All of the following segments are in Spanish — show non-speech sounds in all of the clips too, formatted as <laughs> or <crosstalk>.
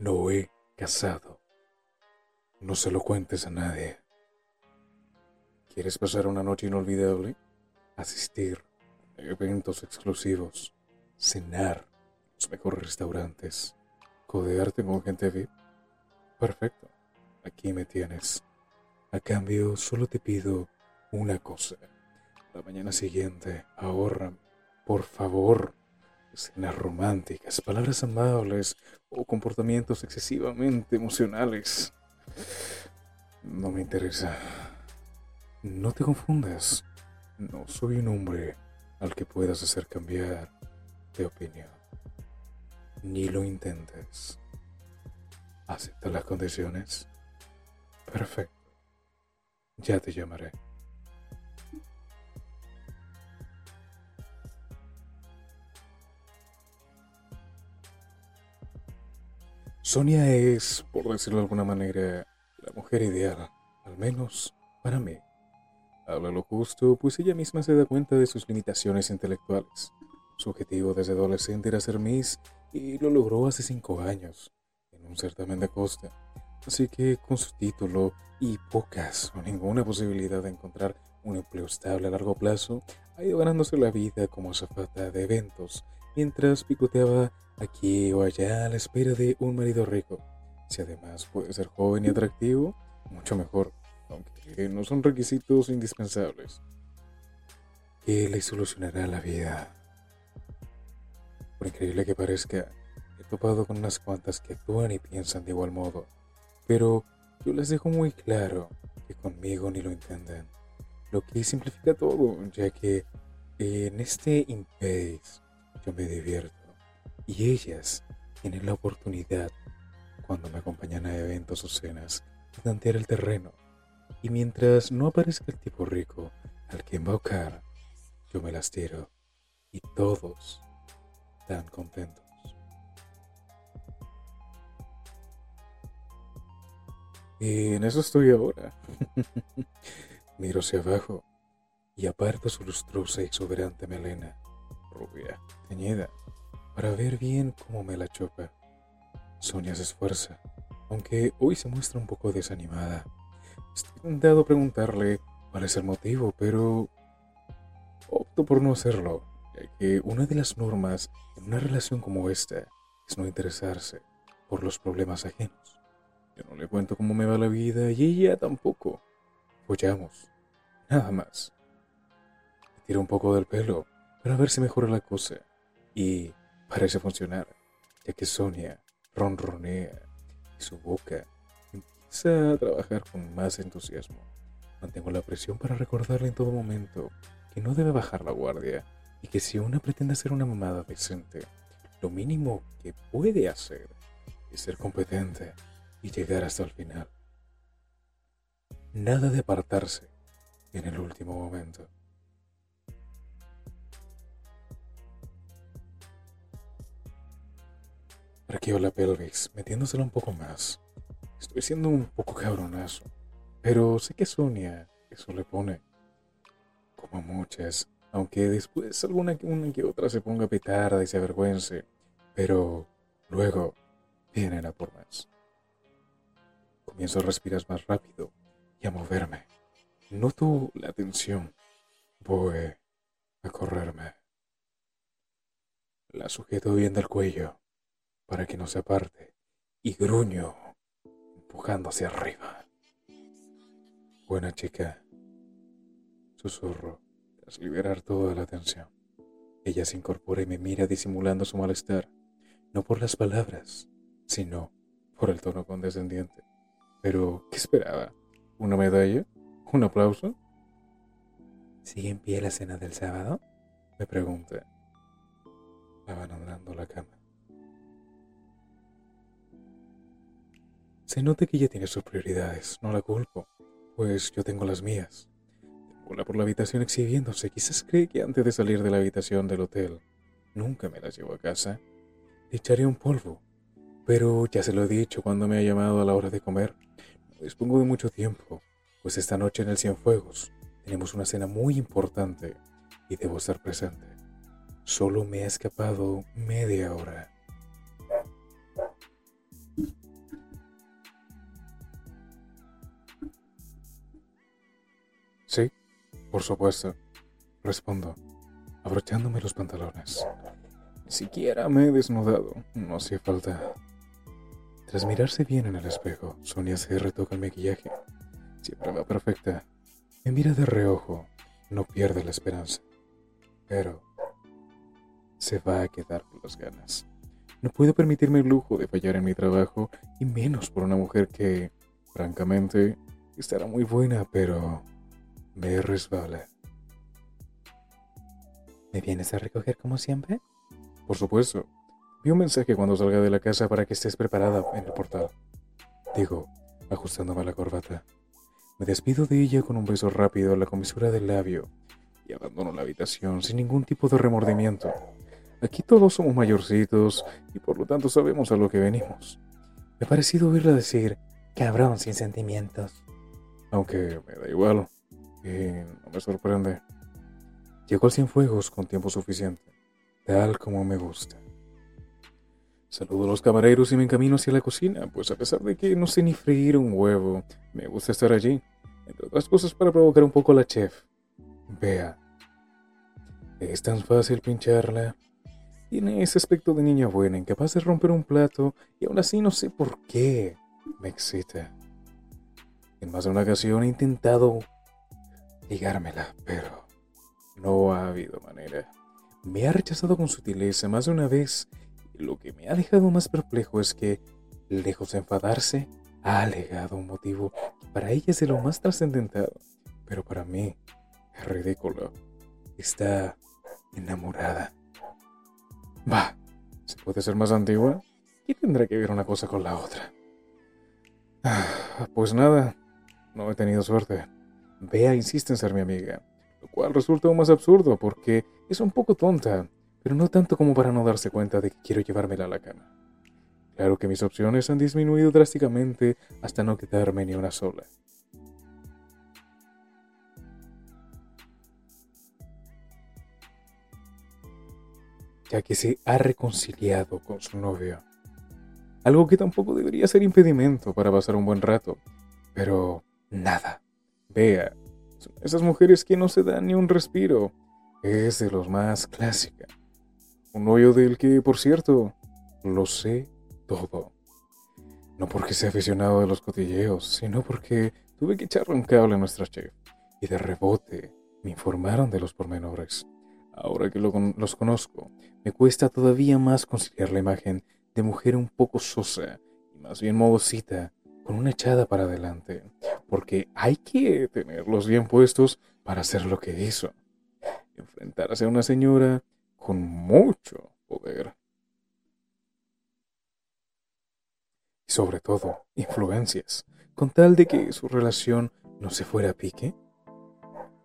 No he casado. No se lo cuentes a nadie. ¿Quieres pasar una noche inolvidable? Asistir a eventos exclusivos, cenar en los mejores restaurantes, codearte con gente VIP. Perfecto, aquí me tienes. A cambio, solo te pido una cosa. La mañana siguiente, ahorra, por favor, escenas románticas, palabras amables o comportamientos excesivamente emocionales. No me interesa. No te confundas. No soy un hombre al que puedas hacer cambiar de opinión. Ni lo intentes. ¿Acepta las condiciones? Perfecto. Ya te llamaré. Sonia es, por decirlo de alguna manera, la mujer ideal, al menos para mí. Habla lo justo, pues ella misma se da cuenta de sus limitaciones intelectuales. Su objetivo desde adolescente era ser Miss y lo logró hace cinco años, en un certamen de costa. Así que con su título y pocas o ninguna posibilidad de encontrar un empleo estable a largo plazo, ha ido ganándose la vida como azafata de eventos, mientras picoteaba aquí o allá a la espera de un marido rico. Si además puede ser joven y atractivo, mucho mejor, aunque no son requisitos indispensables. ¿Qué le solucionará la vida? Por increíble que parezca, he topado con unas cuantas que actúan y piensan de igual modo, pero yo les dejo muy claro que conmigo ni lo entienden, lo que simplifica todo, ya que en este impasse me divierto y ellas tienen la oportunidad, cuando me acompañan a eventos o cenas, de tantear el terreno. Y mientras no aparezca el tipo rico al que embaucar, yo me las tiro y todos están contentos. Y en eso estoy ahora. <laughs> Miro hacia abajo y aparto su lustrosa y exuberante melena, rubia, teñida, para ver bien cómo me la chopa. Sonia se esfuerza, aunque hoy se muestra un poco desanimada. Estoy tentado a preguntarle cuál es el motivo, pero opto por no hacerlo, ya que una de las normas en una relación como esta es no interesarse por los problemas ajenos. Yo no le cuento cómo me va la vida y ella tampoco. Follamos, nada más. Me tiro un poco del pelo para ver si mejora la cosa y Parece funcionar, ya que Sonia ronronea y su boca empieza a trabajar con más entusiasmo. Mantengo la presión para recordarle en todo momento que no debe bajar la guardia y que si una pretende ser una mamada decente, lo mínimo que puede hacer es ser competente y llegar hasta el final. Nada de apartarse en el último momento. Arqueo la pelvis, metiéndosela un poco más. Estoy siendo un poco cabronazo, pero sé que Sonia eso le pone. Como muchas, aunque después alguna una que otra se ponga petarda y se avergüence, pero luego vienen a por más. Comienzo a respirar más rápido y a moverme. Noto la tensión. Voy a correrme. La sujeto bien del cuello para que no se aparte y gruño empujando hacia arriba. Buena chica, susurro tras liberar toda la tensión. Ella se incorpora y me mira disimulando su malestar, no por las palabras, sino por el tono condescendiente. Pero, ¿qué esperaba? ¿Una medalla? ¿Un aplauso? ¿Sigue en pie la cena del sábado? Me pregunta, abandonando la cama. Se nota que ella tiene sus prioridades, no la culpo, pues yo tengo las mías. Una por la habitación exhibiéndose, quizás cree que antes de salir de la habitación del hotel, nunca me las llevo a casa. Le echaré un polvo, pero ya se lo he dicho cuando me ha llamado a la hora de comer. No dispongo de mucho tiempo, pues esta noche en el Cienfuegos tenemos una cena muy importante y debo estar presente. Solo me ha escapado media hora. Por supuesto, respondo, abrochándome los pantalones. Ni siquiera me he desnudado, no hacía falta. Tras mirarse bien en el espejo, Sonia se retoca el maquillaje. Siempre va perfecta. Me mira de reojo, no pierde la esperanza. Pero se va a quedar con las ganas. No puedo permitirme el lujo de fallar en mi trabajo, y menos por una mujer que, francamente, estará muy buena, pero me resbala. ¿Me vienes a recoger como siempre? Por supuesto. Vi un mensaje cuando salga de la casa para que estés preparada en el portal. Digo, ajustándome la corbata. Me despido de ella con un beso rápido a la comisura del labio y abandono la habitación sin ningún tipo de remordimiento. Aquí todos somos mayorcitos y por lo tanto sabemos a lo que venimos. Me ha parecido oírla decir, cabrón sin sentimientos. Aunque me da igual, y no me sorprende. Llego al Cienfuegos con tiempo suficiente, tal como me gusta. Saludo a los camareros y me encamino hacia la cocina, pues a pesar de que no sé ni freír un huevo, me gusta estar allí, entre otras cosas para provocar un poco a la chef. Vea, es tan fácil pincharla. Tiene ese aspecto de niña buena, incapaz de romper un plato, y aún así no sé por qué me excita. En más de una ocasión he intentado ligármela, pero no ha habido manera. Me ha rechazado con sutileza más de una vez, lo que me ha dejado más perplejo es que, lejos de enfadarse, ha alegado un motivo que para ella es de lo más trascendental, pero para mí es ridículo. Está enamorada. Va, ¿se puede ser más antigua? ¿Qué tendrá que ver una cosa con la otra? Ah, pues nada, no he tenido suerte. Bea insiste en ser mi amiga, lo cual resulta aún más absurdo porque es un poco tonta, pero no tanto como para no darse cuenta de que quiero llevármela a la cama. Claro que mis opciones han disminuido drásticamente hasta no quedarme ni una sola. ya que se ha reconciliado con su novio. Algo que tampoco debería ser impedimento para pasar un buen rato. Pero nada. Vea, son esas mujeres que no se dan ni un respiro. Es de los más clásica. Un novio del que, por cierto, lo sé todo. No porque sea aficionado de los cotilleos, sino porque tuve que echarle un cable a nuestra chef. Y de rebote me informaron de los pormenores. Ahora que los conozco, me cuesta todavía más conciliar la imagen de mujer un poco sosa y más bien modosita, con una echada para adelante, porque hay que tenerlos bien puestos para hacer lo que hizo. Enfrentarse a una señora con mucho poder. Y sobre todo, influencias, con tal de que su relación no se fuera a pique.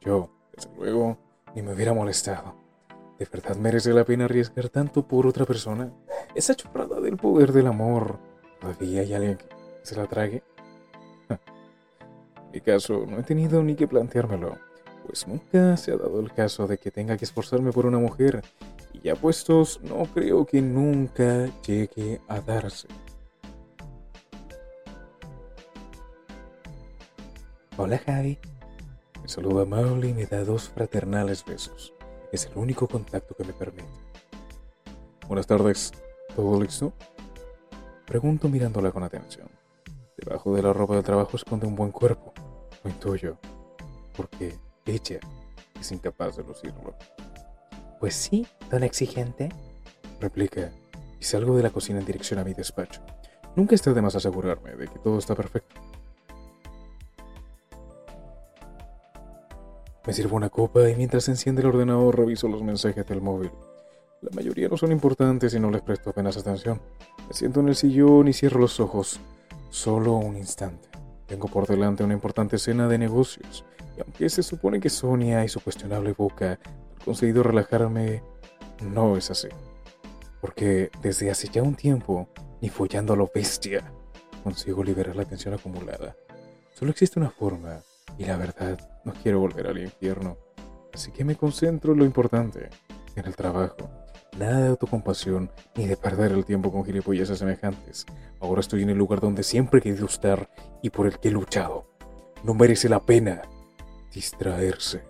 Yo, desde luego, ni me hubiera molestado. ¿De verdad merece la pena arriesgar tanto por otra persona? Esa chorrada del poder del amor. ¿Todavía hay alguien que se la trague? Mi caso, no he tenido ni que planteármelo, pues nunca se ha dado el caso de que tenga que esforzarme por una mujer, y ya puestos, no creo que nunca llegue a darse. Hola Javi. Me saluda amable y me da dos fraternales besos. Es el único contacto que me permite. Buenas tardes. ¿Todo listo? Pregunto mirándola con atención. Debajo de la ropa de trabajo esconde un buen cuerpo. Lo intuyo. Porque ella es incapaz de lucirlo. Pues sí, tan exigente. Replica y salgo de la cocina en dirección a mi despacho. Nunca está de más asegurarme de que todo está perfecto. Me sirvo una copa y mientras se enciende el ordenador reviso los mensajes del móvil. La mayoría no son importantes y no les presto apenas atención. Me siento en el sillón y cierro los ojos. Solo un instante. Tengo por delante una importante escena de negocios. Y aunque se supone que Sonia y su cuestionable boca han conseguido relajarme, no es así. Porque desde hace ya un tiempo, ni follando a lo bestia, consigo liberar la tensión acumulada. Solo existe una forma y la verdad, no quiero volver al infierno. Así que me concentro en lo importante, en el trabajo. Nada de autocompasión ni de perder el tiempo con gilipollas semejantes. Ahora estoy en el lugar donde siempre he querido estar y por el que he luchado. No merece la pena distraerse.